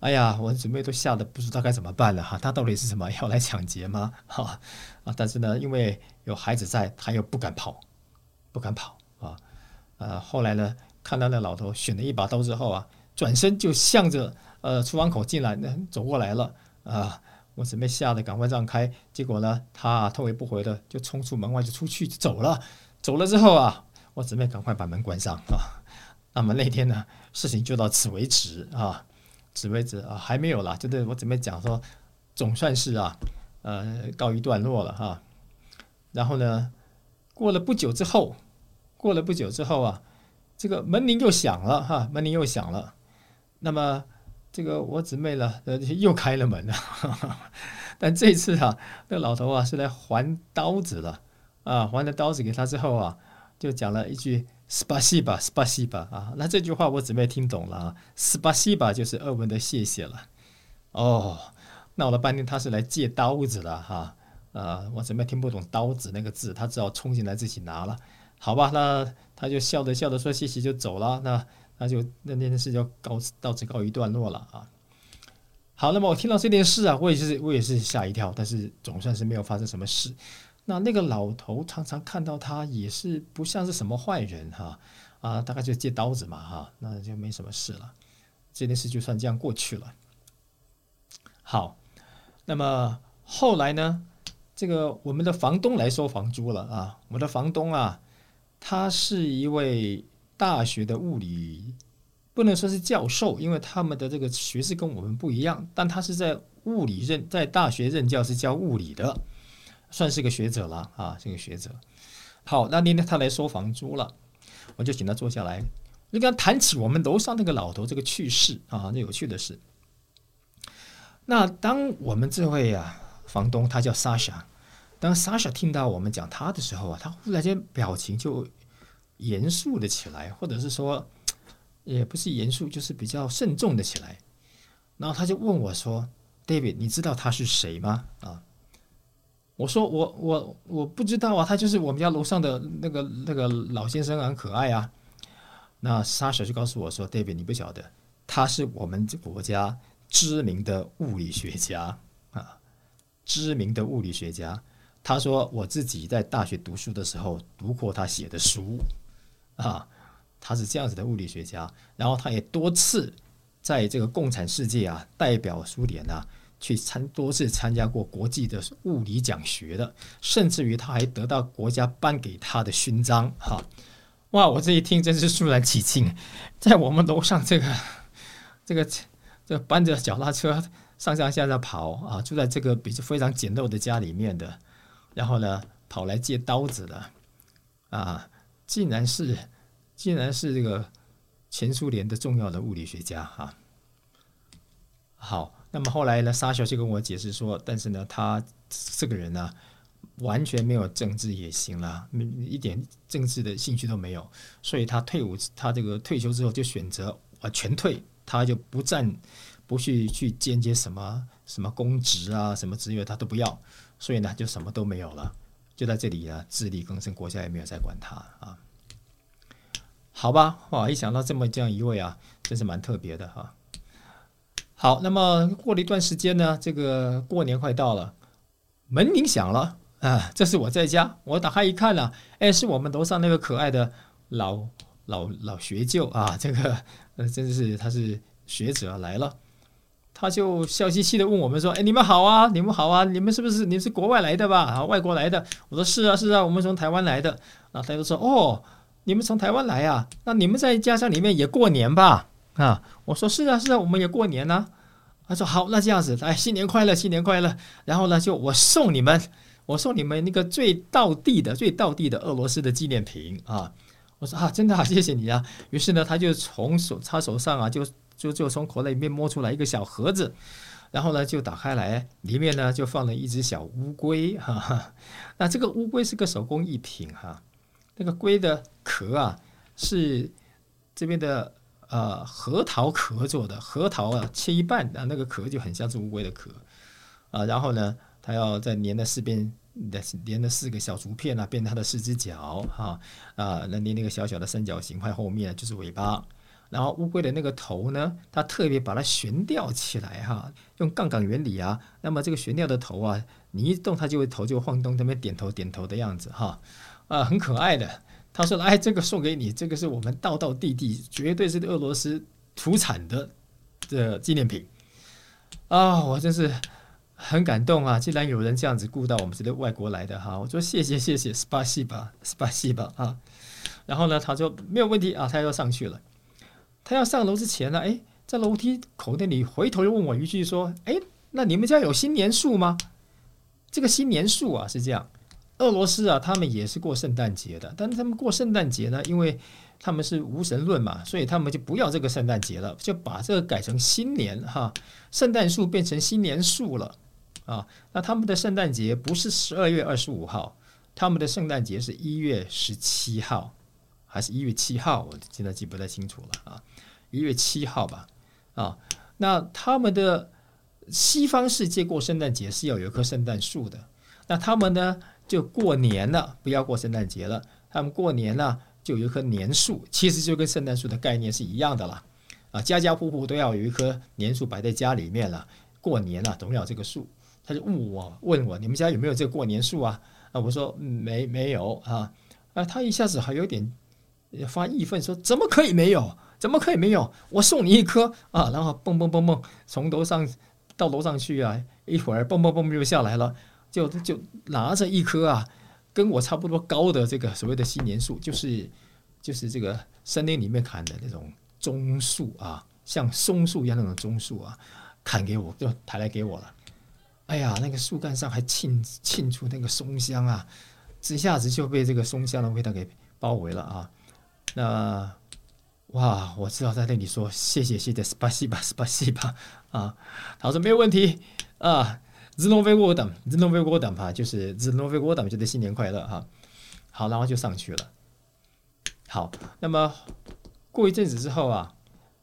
哎呀，我姊妹都吓得不知道该怎么办了哈，他到底是什么要来抢劫吗？哈啊，但是呢，因为有孩子在，他又不敢跑，不敢跑啊，呃，后来呢，看到那老头选了一把刀之后啊。转身就向着呃厨房口进来，那走过来了啊！我准备吓得赶快让开，结果呢，他头也不回的就冲出门外就出去走了。走了之后啊，我准备赶快把门关上啊。那么那天呢，事情就到此为止啊，此为止啊，还没有啦，就是我准备讲说，总算是啊，呃，告一段落了哈。然后呢，过了不久之后，过了不久之后啊，这个门铃又响了哈，门铃又响了。那么，这个我姊妹呢，呃，又开了门了。但这次啊，那老头啊是来还刀子了啊，还了刀子给他之后啊，就讲了一句 “spasiba spasiba” 啊。那这句话我姊妹听懂了啊，“spasiba” 就是俄文的谢谢了。哦，闹了半天他是来借刀子的哈。啊，我姊妹听不懂刀子那个字，他只好冲进来自己拿了。好吧，那他就笑着笑着说谢谢就走了。那。那就那那件事就告到此告一段落了啊。好，那么我听到这件事啊，我也是我也是吓一跳，但是总算是没有发生什么事。那那个老头常常看到他也是不像是什么坏人哈啊，大概就借刀子嘛哈，那就没什么事了。这件事就算这样过去了。好，那么后来呢，这个我们的房东来收房租了啊，我们的房东啊，他是一位。大学的物理不能说是教授，因为他们的这个学士跟我们不一样。但他是在物理任，在大学任教是教物理的，算是个学者了啊，这个学者。好，那那天他来收房租了，我就请他坐下来，就跟他谈起我们楼上那个老头这个趣事啊，那有趣的事。那当我们这位啊房东，他叫莎莎，当莎莎听到我们讲他的时候啊，他忽然间表情就。严肃的起来，或者是说，也不是严肃，就是比较慎重的起来。然后他就问我说：“David，你知道他是谁吗？”啊，我说：“我我我不知道啊，他就是我们家楼上的那个那个老先生，很可爱啊。”那莎莎就告诉我说：“David，你不晓得，他是我们国家知名的物理学家啊，知名的物理学家。”他说：“我自己在大学读书的时候读过他写的书。”啊，他是这样子的物理学家，然后他也多次在这个共产世界啊代表苏联啊去参多次参加过国际的物理讲学的，甚至于他还得到国家颁给他的勋章。哈，哇！我这一听真是肃然起敬，在我们楼上这个这个这搬着脚踏车上上下下跑啊，住在这个比非常简陋的家里面的，然后呢跑来借刀子的啊，竟然是竟然是这个前苏联的重要的物理学家哈。好，那么后来呢？沙肖就跟我解释说，但是呢，他这个人呢，完全没有政治野心了，一点政治的兴趣都没有，所以他退伍，他这个退休之后就选择啊全退，他就不占，不去去兼接什么什么公职啊，什么职业他都不要，所以呢，就什么都没有了，就在这里呢自力更生，国家也没有再管他啊。好吧，哇，一想到这么这样一位啊，真是蛮特别的哈。好，那么过了一段时间呢，这个过年快到了，门铃响了啊！这是我在家，我打开一看呢，哎，是我们楼上那个可爱的老老老学究啊，这个呃，真的是他是学者来了，他就笑嘻嘻的问我们说：“哎，你们好啊，你们好啊，你们是不是你是国外来的吧？啊，外国来的？”我说：“是啊，是啊，我们从台湾来的。”然后他就说：“哦，你们从台湾来啊？那你们在家乡里面也过年吧？”啊，我说是啊是啊，我们也过年呢。他说好，那这样子，哎，新年快乐，新年快乐。然后呢，就我送你们，我送你们那个最道地的、最道地的俄罗斯的纪念品啊。我说啊，真的啊，谢谢你啊。于是呢，他就从手他手上啊，就就就从口袋里面摸出来一个小盒子，然后呢就打开来，里面呢就放了一只小乌龟哈。那这个乌龟是个手工艺品哈，那个龟的壳啊是这边的。呃，核桃壳做的核桃啊，切一半啊，那个壳就很像是乌龟的壳啊。然后呢，它要再粘了四边，粘了四个小竹片啊，变成它的四只脚哈啊。那粘那个小小的三角形块后面就是尾巴。然后乌龟的那个头呢，它特别把它悬吊起来哈，用杠杆原理啊。那么这个悬吊的头啊，你一动它就会头就晃动，这边点头点头的样子哈啊，很可爱的。他说：“哎，这个送给你，这个是我们道道地地，绝对是俄罗斯土产的的纪念品啊！我真是很感动啊！既然有人这样子顾到我们这个外国来的哈，我说谢谢谢谢，s p a s i 吧，s p a s i 吧啊！然后呢，他说没有问题啊，他要上去了。他要上楼之前呢，哎，在楼梯口那里回头又问我一句说：哎，那你们家有新年树吗？这个新年树啊，是这样。”俄罗斯啊，他们也是过圣诞节的，但是他们过圣诞节呢，因为他们是无神论嘛，所以他们就不要这个圣诞节了，就把这个改成新年哈，圣诞树变成新年树了啊。那他们的圣诞节不是十二月二十五号，他们的圣诞节是一月十七号，还是一月七号？我现在记不太清楚了啊，一月七号吧啊。那他们的西方世界过圣诞节是要有一棵圣诞树的，那他们呢？就过年了，不要过圣诞节了。他们过年了，就有一棵年树，其实就跟圣诞树的概念是一样的啦。啊，家家户户都要有一棵年树摆在家里面了。过年了，总要这个树。他就问我，问我你们家有没有这个过年树啊？啊，我说没没有啊。啊，他一下子还有点发义愤，说怎么可以没有？怎么可以没有？我送你一棵啊，然后蹦蹦蹦蹦从楼上到楼上去啊，一会儿蹦蹦蹦就下来了。就就拿着一棵啊，跟我差不多高的这个所谓的新年树，就是就是这个森林里面砍的那种棕树啊，像松树一样那种棕树啊，砍给我就抬来给我了。哎呀，那个树干上还沁沁出那个松香啊，一下子就被这个松香的味道给包围了啊。那哇，我知道在那里说谢谢谢谢，spicy 吧 spicy 吧啊，他说没有问题啊。z n o v y g o d a m z n o v y g o d a m 哈，就是 z n o v y g o d a m 就得新年快乐哈。好，然后就上去了。好，那么过一阵子之后啊，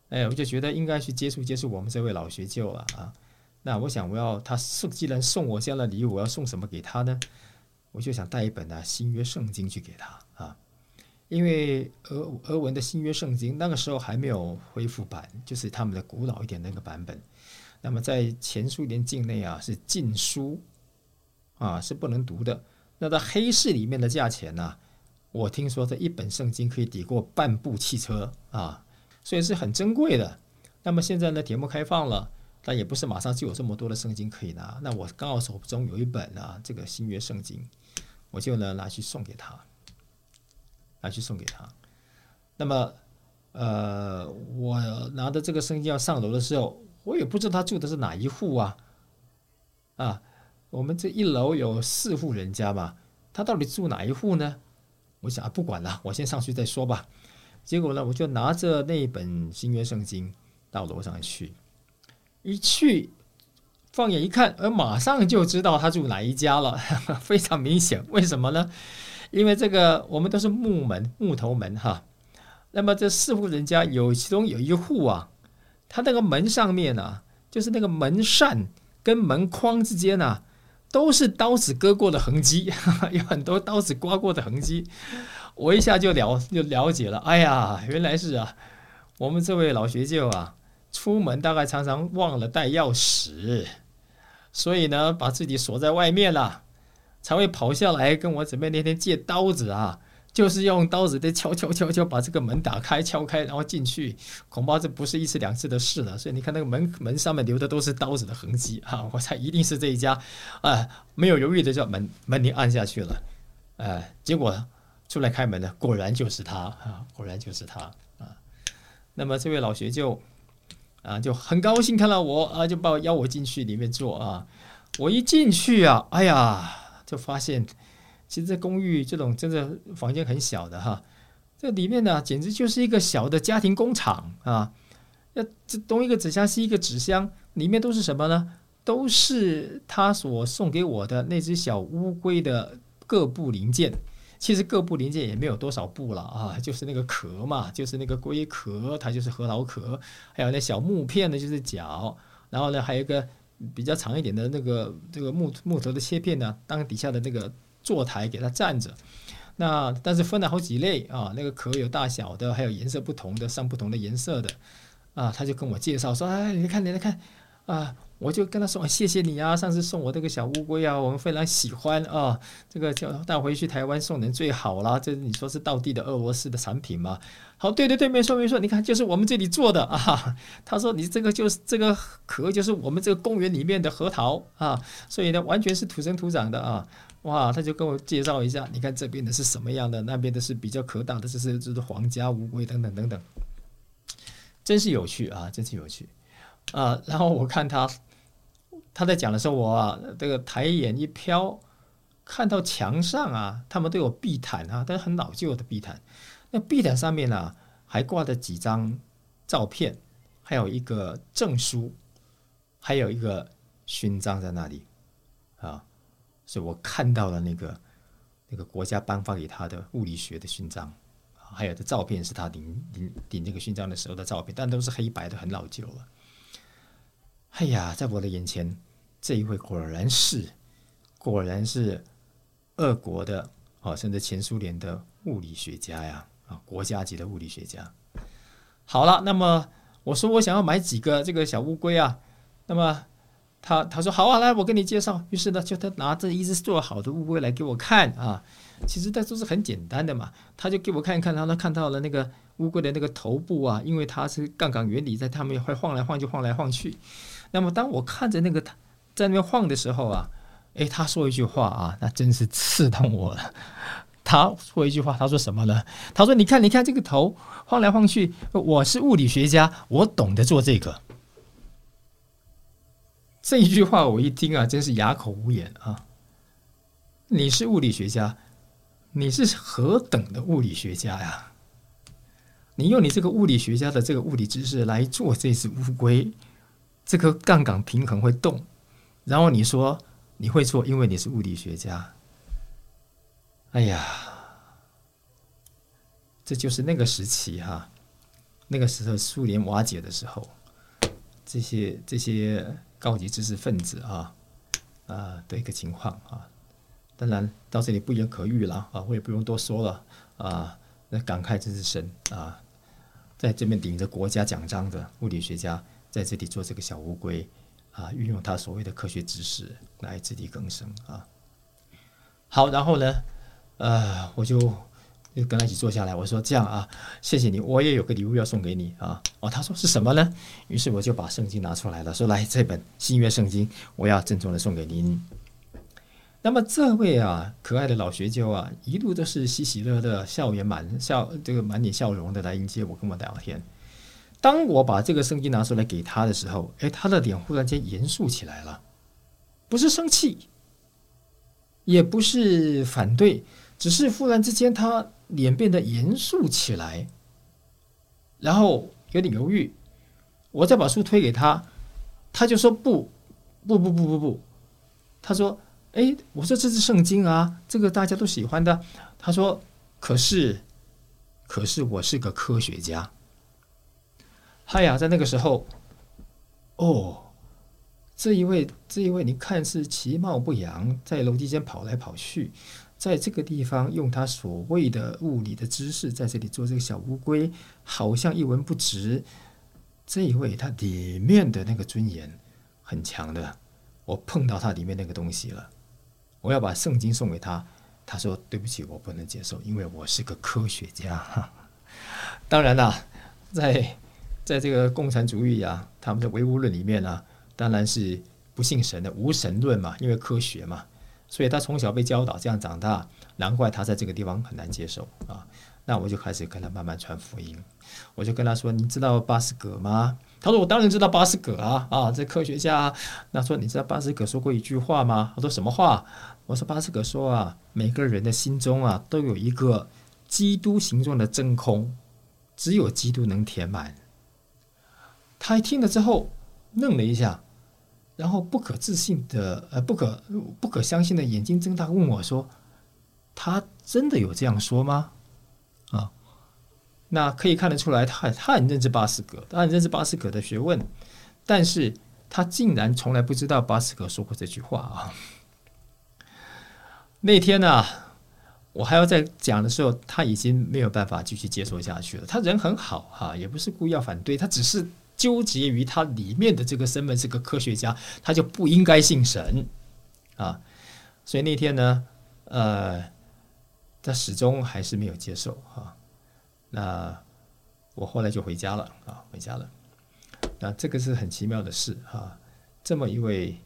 哎，我就觉得应该去接触接触我们这位老学究了啊。那我想，我要他送，既然送我这样的礼物，我要送什么给他呢？我就想带一本呢新约圣经去给他啊，因为俄俄文的新约圣经那个时候还没有恢复版，就是他们的古老一点那个版本。那么在前苏联境内啊，是禁书啊，是不能读的。那在黑市里面的价钱呢，我听说这一本圣经可以抵过半部汽车啊，所以是很珍贵的。那么现在呢，铁幕开放了，但也不是马上就有这么多的圣经可以拿。那我刚好手中有一本啊，这个新约圣经，我就呢拿去送给他，拿去送给他。那么，呃，我拿着这个圣经要上楼的时候，我也不知道他住的是哪一户啊，啊，我们这一楼有四户人家嘛，他到底住哪一户呢？我想啊，不管了，我先上去再说吧。结果呢，我就拿着那本新约圣经到楼上去，一去放眼一看，呃马上就知道他住哪一家了，非常明显。为什么呢？因为这个我们都是木门、木头门哈。那么这四户人家有其中有一户啊，他那个门上面呢，就是那个门扇跟门框之间呢。都是刀子割过的痕迹，有很多刀子刮过的痕迹。我一下就了就了解了，哎呀，原来是啊，我们这位老学究啊，出门大概常常忘了带钥匙，所以呢，把自己锁在外面了，才会跑下来跟我准备那天借刀子啊。就是用刀子在敲敲敲敲把这个门打开敲开，然后进去，恐怕这不是一次两次的事了。所以你看那个门门上面留的都是刀子的痕迹啊！我猜一定是这一家，啊，没有犹豫的叫门门铃按下去了，哎，结果出来开门的果然就是他啊，果然就是他啊。那么这位老学究啊就很高兴看到我啊，就把我邀我进去里面坐啊。我一进去啊，哎呀，就发现。其实这公寓这种真的房间很小的哈，这里面呢简直就是一个小的家庭工厂啊！那这东一个纸箱西一个纸箱，里面都是什么呢？都是他所送给我的那只小乌龟的各部零件。其实各部零件也没有多少部了啊，就是那个壳嘛，就是那个龟壳，它就是核桃壳，还有那小木片呢，就是脚，然后呢还有一个比较长一点的那个这个木木头的切片呢，当底下的那个。坐台给它站着，那但是分了好几类啊，那个壳有大小的，还有颜色不同的，上不同的颜色的啊，他就跟我介绍说，哎，你看，你来看啊，我就跟他说，谢谢你啊，上次送我这个小乌龟啊，我们非常喜欢啊，这个叫带回去台湾送人最好了，这你说是道地的俄罗斯的产品吗？好，对对对，没错没错，你看就是我们这里做的啊，他说你这个就是这个壳就是我们这个公园里面的核桃啊，所以呢完全是土生土长的啊。哇，他就跟我介绍一下，你看这边的是什么样的，那边的是比较可大的，这是这是皇家乌龟等等等等，真是有趣啊，真是有趣啊。然后我看他他在讲的时候，我这个抬眼一瞟，看到墙上啊，他们都有地毯啊，都是很老旧的地毯。那地毯上面呢，还挂着几张照片，还有一个证书，还有一个勋章在那里啊。所以我看到了那个那个国家颁发给他的物理学的勋章，还有的照片是他领领领这个勋章的时候的照片，但都是黑白的，很老旧了。哎呀，在我的眼前，这一位果然是果然是俄国的啊，甚至前苏联的物理学家呀啊，国家级的物理学家。好了，那么我说我想要买几个这个小乌龟啊，那么。他他说好啊，来我给你介绍。于是呢，就他拿着一只做好的乌龟来给我看啊。其实这都是很简单的嘛。他就给我看一看，然后他看到了那个乌龟的那个头部啊，因为它是杠杆原理，在它们会晃来晃去，晃来晃去。那么当我看着那个他在那边晃的时候啊，诶，他说一句话啊，那真是刺痛我了。他说一句话，他说什么呢？他说：“你看，你看这个头晃来晃去，我是物理学家，我懂得做这个。”这一句话我一听啊，真是哑口无言啊！你是物理学家，你是何等的物理学家呀？你用你这个物理学家的这个物理知识来做这只乌龟，这个杠杆平衡会动，然后你说你会做，因为你是物理学家。哎呀，这就是那个时期哈，那个时候苏联瓦解的时候，这些这些。高级知识分子啊，啊的一个情况啊，当然到这里不言可喻了啊，我也不用多说了啊。那感慨真是深啊，在这边顶着国家奖章的物理学家在这里做这个小乌龟啊，运用他所谓的科学知识来自力更生啊。好，然后呢，呃，我就就跟他一起坐下来，我说这样啊，谢谢你，我也有个礼物要送给你啊。哦，他说是什么呢？于是我就把圣经拿出来了，说来这本新约圣经，我要郑重的送给您。那么这位啊可爱的老学究啊，一路都是喜喜乐乐、笑颜满笑，这个满脸笑容的来迎接我，跟我聊天。当我把这个圣经拿出来给他的时候，哎，他的脸忽然间严肃起来了，不是生气，也不是反对，只是忽然之间他脸变得严肃起来，然后有点犹豫。我再把书推给他，他就说不，不不不不不，他说。哎，我说这是圣经啊，这个大家都喜欢的。他说：“可是，可是我是个科学家。”嗨呀，在那个时候，哦，这一位，这一位，你看是其貌不扬，在楼梯间跑来跑去，在这个地方用他所谓的物理的知识在这里做这个小乌龟，好像一文不值。这一位，他里面的那个尊严很强的，我碰到他里面那个东西了。我要把圣经送给他，他说：“对不起，我不能接受，因为我是个科学家。”当然啦，在在这个共产主义啊，他们的唯物论里面呢，当然是不信神的无神论嘛，因为科学嘛，所以他从小被教导这样长大，难怪他在这个地方很难接受啊。那我就开始跟他慢慢传福音，我就跟他说：“你知道巴斯格吗？”他说：“我当然知道巴斯格啊，啊，这科学家。”那说：“你知道巴斯格说过一句话吗？”他说：“什么话？”我说巴斯格说啊，每个人的心中啊，都有一个基督形状的真空，只有基督能填满。他一听了之后愣了一下，然后不可置信的呃，不可不可相信的眼睛睁大，问我说：“他真的有这样说吗？”啊，那可以看得出来，他他很认识巴斯格，他很认识巴斯格的学问，但是他竟然从来不知道巴斯格说过这句话啊。那天呢，我还要再讲的时候，他已经没有办法继续接受下去了。他人很好哈，也不是故意要反对，他只是纠结于他里面的这个身份是个科学家，他就不应该信神啊。所以那天呢，呃，他始终还是没有接受哈。那我后来就回家了啊，回家了。那这个是很奇妙的事哈，这么一位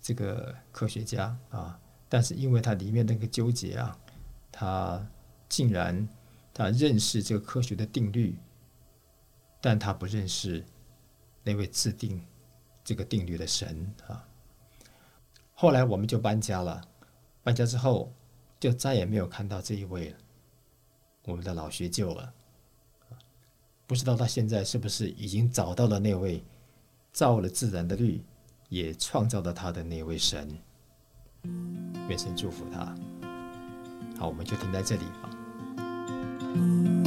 这个科学家啊。但是因为他里面那个纠结啊，他竟然他认识这个科学的定律，但他不认识那位制定这个定律的神啊。后来我们就搬家了，搬家之后就再也没有看到这一位我们的老学究了。不知道他现在是不是已经找到了那位造了自然的律，也创造了他的那位神。愿神祝福他。好，我们就停在这里吧。